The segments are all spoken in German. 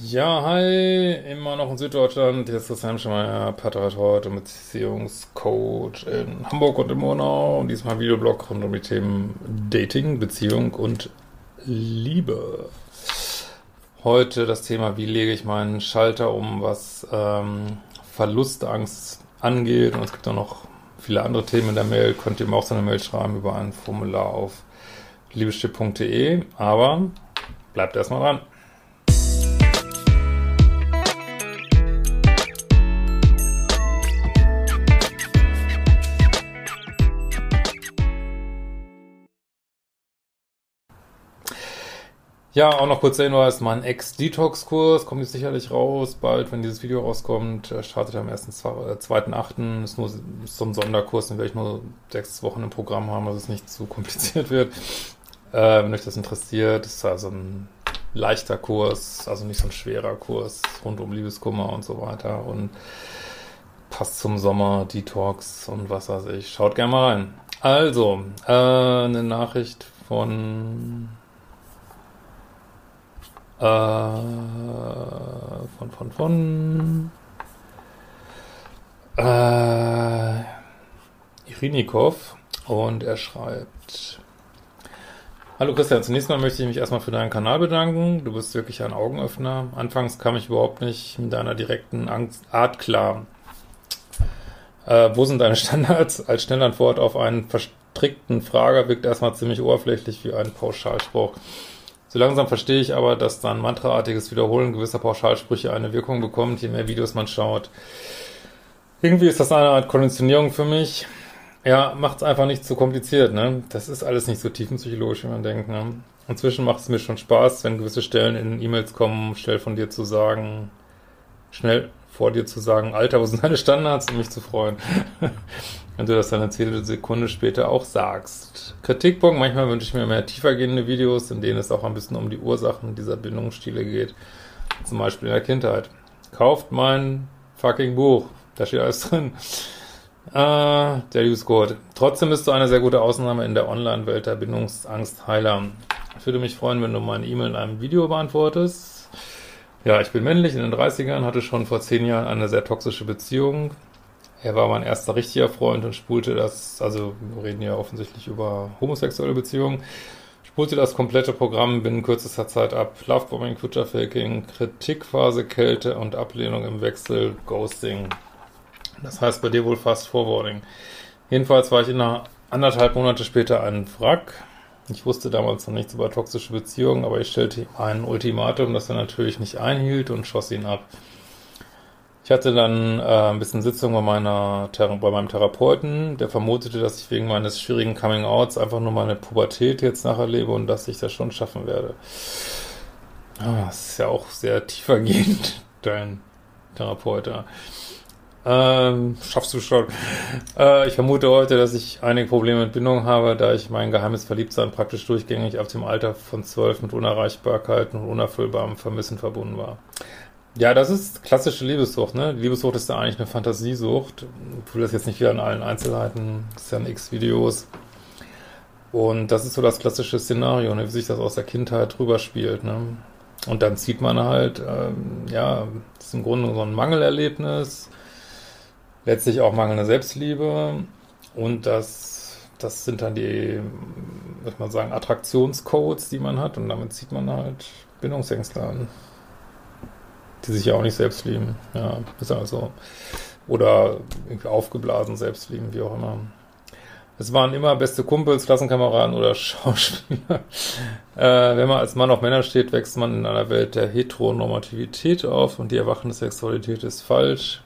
Ja, hi, immer noch in Süddeutschland. Hier ist Christian Schemeier, Paartherapeut und Beziehungscoach in Hamburg und in Monau. Und diesmal Videoblog rund um die Themen Dating, Beziehung und Liebe. Heute das Thema, wie lege ich meinen Schalter um, was ähm, Verlustangst angeht. Und es gibt auch noch viele andere Themen in der Mail. Könnt ihr mir auch so eine Mail schreiben über ein Formular auf liebestipp.de. Aber bleibt erstmal dran. Ja, auch noch kurz der Hinweis, mein Ex-Detox-Kurs kommt jetzt sicherlich raus, bald, wenn dieses Video rauskommt, startet am 1.2.8. Ist nur so ein Sonderkurs, den werde ich nur sechs Wochen im Programm haben, dass es nicht zu kompliziert wird. Äh, wenn euch das interessiert, ist also ein leichter Kurs, also nicht so ein schwerer Kurs rund um Liebeskummer und so weiter und passt zum Sommer, Detox und was weiß ich. Schaut gerne mal rein. Also, äh, eine Nachricht von äh, von, von, von. Äh, Irinikov. Und er schreibt. Hallo Christian, zunächst mal möchte ich mich erstmal für deinen Kanal bedanken. Du bist wirklich ein Augenöffner. Anfangs kam ich überhaupt nicht mit deiner direkten Angst, Art klar. Äh, wo sind deine Standards? Als Schnellantwort auf einen verstrickten Frager wirkt erstmal ziemlich oberflächlich wie ein Pauschalspruch. So langsam verstehe ich aber, dass dann mantraartiges Wiederholen gewisser Pauschalsprüche eine Wirkung bekommt, je mehr Videos man schaut. Irgendwie ist das eine Art Konditionierung für mich. Ja, macht's einfach nicht zu kompliziert, ne? Das ist alles nicht so tiefenpsychologisch, wie man denkt, ne? Inzwischen macht es mir schon Spaß, wenn gewisse Stellen in E-Mails kommen, schnell von dir zu sagen, schnell vor dir zu sagen, Alter, wo sind deine Standards, um mich zu freuen. wenn du das dann eine Sekunde später auch sagst. Kritikpunkt, manchmal wünsche ich mir mehr tiefergehende Videos, in denen es auch ein bisschen um die Ursachen dieser Bindungsstile geht. Zum Beispiel in der Kindheit. Kauft mein fucking Buch. Da steht alles drin. Äh, der Liebescode. Trotzdem bist du eine sehr gute Ausnahme in der Online-Welt der Bindungsangstheiler. Ich würde mich freuen, wenn du meine E-Mail in einem Video beantwortest. Ja, ich bin männlich, in den 30ern, hatte schon vor zehn Jahren eine sehr toxische Beziehung. Er war mein erster richtiger Freund und spulte das, also wir reden ja offensichtlich über homosexuelle Beziehungen, spulte das komplette Programm binnen kürzester Zeit ab. Lovebombing, Faking, Kritikphase, Kälte und Ablehnung im Wechsel, Ghosting. Das heißt bei dir wohl fast Forwarding. Jedenfalls war ich in einer anderthalb Monate später ein Wrack. Ich wusste damals noch nichts über toxische Beziehungen, aber ich stellte ihm ein Ultimatum, das er natürlich nicht einhielt und schoss ihn ab. Ich hatte dann äh, ein bisschen Sitzung bei, meiner, bei meinem Therapeuten, der vermutete, dass ich wegen meines schwierigen Coming-Outs einfach nur meine Pubertät jetzt nacherlebe und dass ich das schon schaffen werde. Ah, das ist ja auch sehr tiefergehend, dein Therapeut. Ähm, schaffst du schon. Äh, ich vermute heute, dass ich einige Probleme mit Bindung habe, da ich mein geheimes Verliebtsein praktisch durchgängig ab dem Alter von zwölf mit Unerreichbarkeit und unerfüllbarem Vermissen verbunden war. Ja, das ist klassische Liebessucht, ne? Liebessucht ist ja eigentlich eine Fantasiesucht. Ich will das jetzt nicht wieder in allen Einzelheiten, das ist ja in X-Videos. Und das ist so das klassische Szenario, ne? wie sich das aus der Kindheit rüberspielt, ne? Und dann zieht man halt, ähm, ja, das ist im Grunde so ein Mangelerlebnis, letztlich auch mangelnde Selbstliebe und das, das sind dann die, muss man sagen, Attraktionscodes, die man hat und damit zieht man halt Bindungsängste an die sich ja auch nicht selbst lieben. Ja, ist also. Oder irgendwie aufgeblasen selbst lieben, wie auch immer. Es waren immer beste Kumpels, Klassenkameraden oder Schauspieler. Äh, wenn man als Mann auf Männer steht, wächst man in einer Welt der Heteronormativität auf und die erwachende Sexualität ist falsch.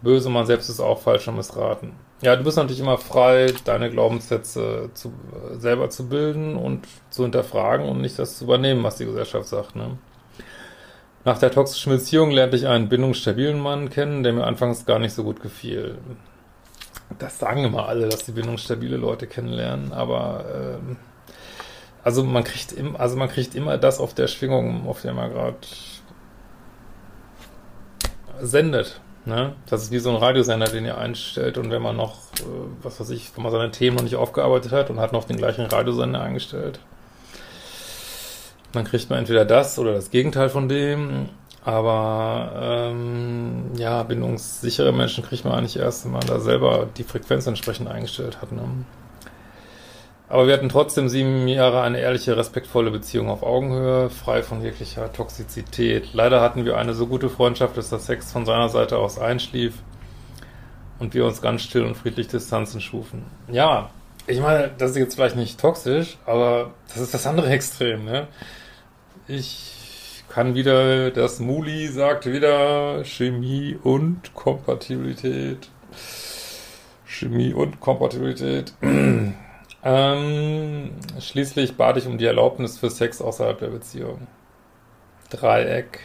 Böse, man selbst ist auch falsch und missraten. ja, du bist natürlich immer frei, deine Glaubenssätze zu, selber zu bilden und zu hinterfragen und nicht das zu übernehmen, was die Gesellschaft sagt. Ne? Nach der toxischen Beziehung lernte ich einen bindungsstabilen Mann kennen, der mir anfangs gar nicht so gut gefiel. Das sagen immer alle, dass die bindungsstabile Leute kennenlernen, aber äh, also man kriegt im, also man kriegt immer das auf der Schwingung, auf der man gerade sendet. Ne? Das ist wie so ein Radiosender, den ihr einstellt und wenn man noch, äh, was weiß ich, wenn man seine Themen noch nicht aufgearbeitet hat und hat noch den gleichen Radiosender eingestellt, dann kriegt man entweder das oder das Gegenteil von dem. Aber ähm, ja, bindungssichere Menschen kriegt man eigentlich erst, wenn man da selber die Frequenz entsprechend eingestellt hat. Ne? Aber wir hatten trotzdem sieben Jahre eine ehrliche, respektvolle Beziehung auf Augenhöhe, frei von jeglicher Toxizität. Leider hatten wir eine so gute Freundschaft, dass der Sex von seiner Seite aus einschlief und wir uns ganz still und friedlich Distanzen schufen. Ja, ich meine, das ist jetzt vielleicht nicht toxisch, aber das ist das andere Extrem. Ne? Ich kann wieder, das Muli sagt wieder Chemie und Kompatibilität. Chemie und Kompatibilität. Ähm, schließlich bat ich um die Erlaubnis für Sex außerhalb der Beziehung. Dreieck.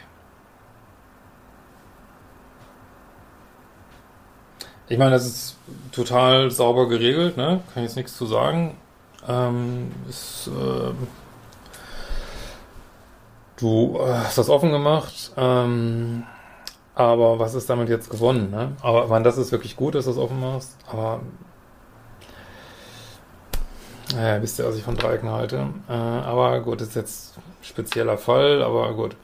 Ich meine, das ist total sauber geregelt, ne? Kann ich jetzt nichts zu sagen. Ähm, ist, äh, du äh, hast das offen gemacht, ähm, aber was ist damit jetzt gewonnen, ne? Aber meine, das ist wirklich gut, dass du das offen machst, aber naja, wisst ihr, was ich von Dreiecken halte. Äh, aber gut, ist jetzt spezieller Fall, aber gut.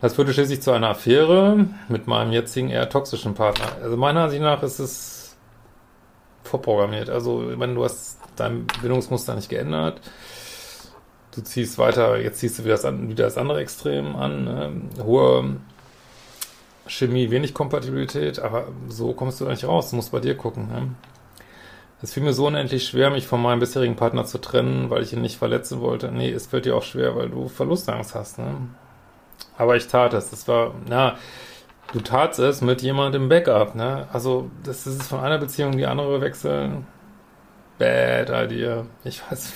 Das führte schließlich zu einer Affäre mit meinem jetzigen eher toxischen Partner. Also meiner Ansicht nach ist es vorprogrammiert. Also, wenn du hast dein Bindungsmuster nicht geändert, du ziehst weiter, jetzt ziehst du wieder das, wieder das andere Extrem an, ne? hohe Chemie, wenig Kompatibilität, aber so kommst du da nicht raus, du musst bei dir gucken. Ne? Es fiel mir so unendlich schwer, mich von meinem bisherigen Partner zu trennen, weil ich ihn nicht verletzen wollte. Nee, es fällt dir auch schwer, weil du Verlustangst hast, ne? Aber ich tat es. Das war, na, du tatst es mit jemandem Backup, ne? Also, das ist von einer Beziehung die andere wechseln. Bad idea. Ich weiß,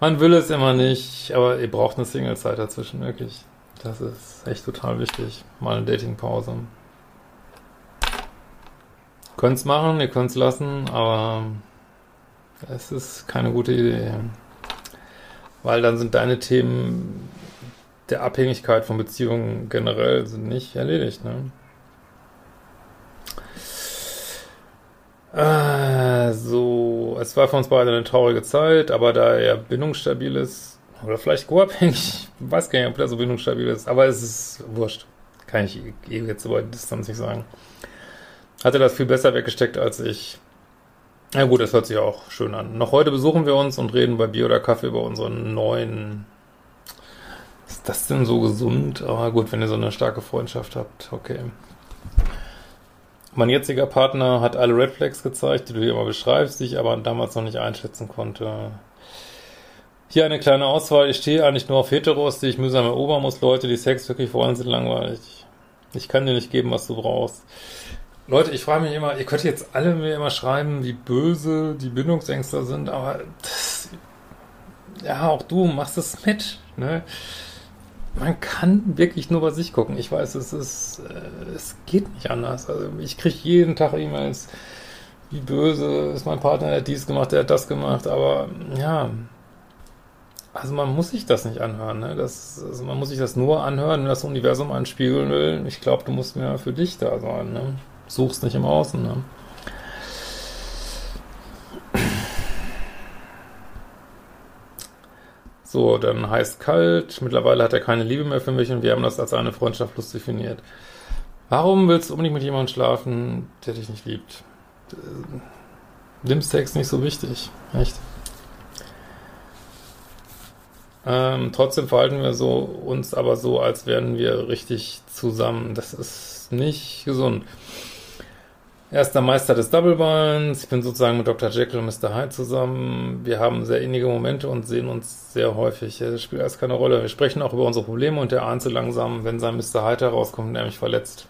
man will es immer nicht, aber ihr braucht eine Single-Zeit dazwischen, wirklich. Das ist echt total wichtig. Mal eine Dating-Pause. Könnt es machen, ihr könnt es lassen, aber es ist keine gute Idee. Weil dann sind deine Themen der Abhängigkeit von Beziehungen generell sind nicht erledigt, ne? Ah, so, es war für uns beide eine traurige Zeit, aber da er bindungsstabil ist, oder vielleicht co-abhängig, weiß gar nicht, ob er so bindungsstabil ist, aber es ist wurscht. Kann ich eh jetzt über Distanz nicht sagen. Hat er das viel besser weggesteckt als ich. Na gut, das hört sich auch schön an. Noch heute besuchen wir uns und reden bei Bier oder Kaffee über unseren neuen. Ist das denn so gesund? Aber gut, wenn ihr so eine starke Freundschaft habt, okay. Mein jetziger Partner hat alle Red Flags gezeigt, die du hier immer beschreibst, die ich aber damals noch nicht einschätzen konnte. Hier eine kleine Auswahl. Ich stehe eigentlich nur auf Heteros, die ich mühsam erobern muss. Leute, die Sex wirklich wollen, sind langweilig. Ich kann dir nicht geben, was du brauchst. Leute, ich frage mich immer, ihr könnt jetzt alle mir immer schreiben, wie böse die Bindungsängster sind, aber das, ja, auch du machst es mit, ne? Man kann wirklich nur bei sich gucken. Ich weiß, es ist, äh, es geht nicht anders. Also ich kriege jeden Tag E-Mails, wie böse ist mein Partner, der hat dies gemacht, der hat das gemacht, aber ja, also man muss sich das nicht anhören, ne? Das, also man muss sich das nur anhören, wenn das Universum anspiegeln will. Ich glaube, du musst mehr für dich da sein, ne? suchst nicht im Außen. Ne? So, dann heißt kalt. Mittlerweile hat er keine Liebe mehr für mich und wir haben das als eine Freundschaft lustig definiert. Warum willst du unbedingt mit jemandem schlafen, der dich nicht liebt? Nimm Sex nicht so wichtig. Echt? Ähm, trotzdem verhalten wir so uns aber so, als wären wir richtig zusammen. Das ist nicht gesund. Er ist der Meister des Double Binds. Ich bin sozusagen mit Dr. Jekyll und Mr. Hyde zusammen. Wir haben sehr innige Momente und sehen uns sehr häufig. Das spielt alles keine Rolle. Wir sprechen auch über unsere Probleme und er ahnt so langsam, wenn sein Mr. Hyde herauskommt, mich verletzt.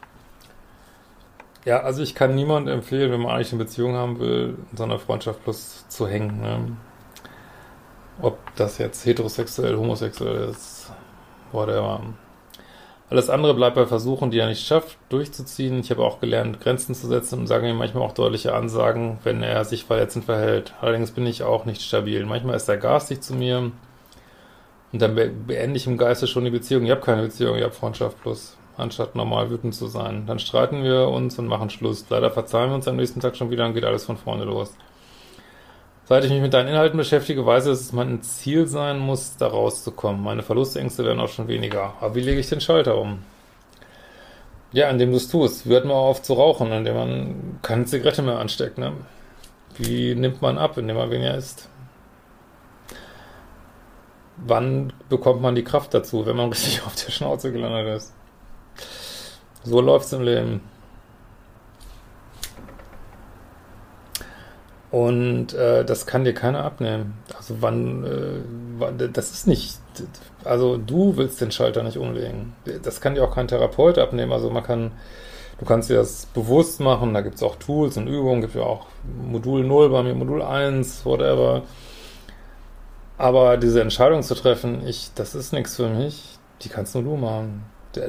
Ja, also ich kann niemand empfehlen, wenn man eigentlich eine Beziehung haben will, in so einer Freundschaft plus zu hängen. Ne? Ob das jetzt heterosexuell, homosexuell ist, whatever. Alles andere bleibt bei Versuchen, die er nicht schafft, durchzuziehen. Ich habe auch gelernt, Grenzen zu setzen und sage ihm manchmal auch deutliche Ansagen, wenn er sich verletzend verhält. Allerdings bin ich auch nicht stabil. Manchmal ist er garstig zu mir und dann beende ich im Geiste schon die Beziehung. Ich habe keine Beziehung, ich habe Freundschaft plus, anstatt normal wütend zu sein. Dann streiten wir uns und machen Schluss. Leider verzeihen wir uns am nächsten Tag schon wieder und geht alles von vorne los. Seit ich mich mit deinen Inhalten beschäftige, weiß ich, dass es mein Ziel sein muss, da rauszukommen. Meine Verlustängste werden auch schon weniger. Aber wie lege ich den Schalter um? Ja, indem du es tust. Hört man auf zu rauchen, indem man keine Zigarette mehr ansteckt, ne? Wie nimmt man ab, indem man weniger isst? Wann bekommt man die Kraft dazu, wenn man richtig auf der Schnauze gelandet ist? So läuft's im Leben. Und äh, das kann dir keiner abnehmen. Also wann, äh, wann, das ist nicht, also du willst den Schalter nicht umlegen. Das kann dir auch kein Therapeut abnehmen. Also man kann, du kannst dir das bewusst machen, da gibt es auch Tools und Übungen, gibt ja auch Modul 0 bei mir, Modul 1, whatever. Aber diese Entscheidung zu treffen, ich, das ist nichts für mich, die kannst nur du machen.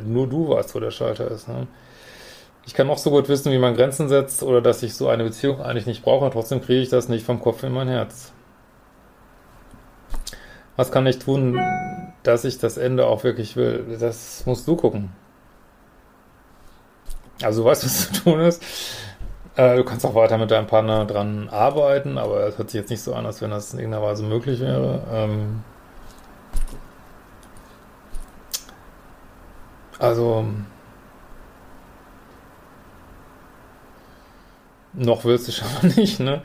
Nur du weißt, wo der Schalter ist. Ne? Ich kann auch so gut wissen, wie man Grenzen setzt oder dass ich so eine Beziehung eigentlich nicht brauche, und trotzdem kriege ich das nicht vom Kopf in mein Herz. Was kann ich tun, dass ich das Ende auch wirklich will? Das musst du gucken. Also du weißt, was zu tun ist. Äh, du kannst auch weiter mit deinem Partner dran arbeiten, aber es hört sich jetzt nicht so an, als wenn das in irgendeiner Weise möglich wäre. Ähm also Noch willst du schon nicht, ne?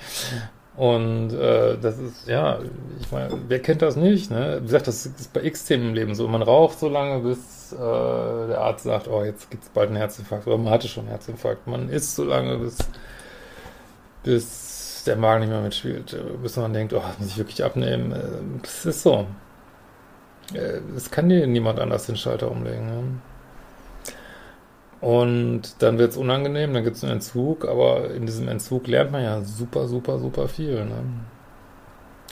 Und äh, das ist, ja, ich meine, wer kennt das nicht, ne? Wie gesagt, das ist bei X-Themen im Leben so. Man raucht so lange, bis äh, der Arzt sagt, oh, jetzt gibt's bald einen Herzinfarkt. Oder man hatte schon einen Herzinfarkt. Man isst so lange, bis, bis der Magen nicht mehr mitspielt. Bis man denkt, oh, muss ich wirklich abnehmen. Äh, das ist so. Es kann dir niemand anders den Schalter umlegen, ne? Und dann wird es unangenehm, dann gibt es einen Entzug, aber in diesem Entzug lernt man ja super, super, super viel. Ne?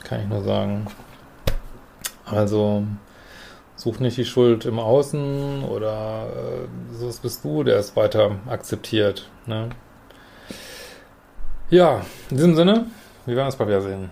Kann ich nur sagen. Also such nicht die Schuld im Außen oder äh, so bist du, der es weiter akzeptiert. Ne? Ja, in diesem Sinne, wir werden uns bald wiedersehen.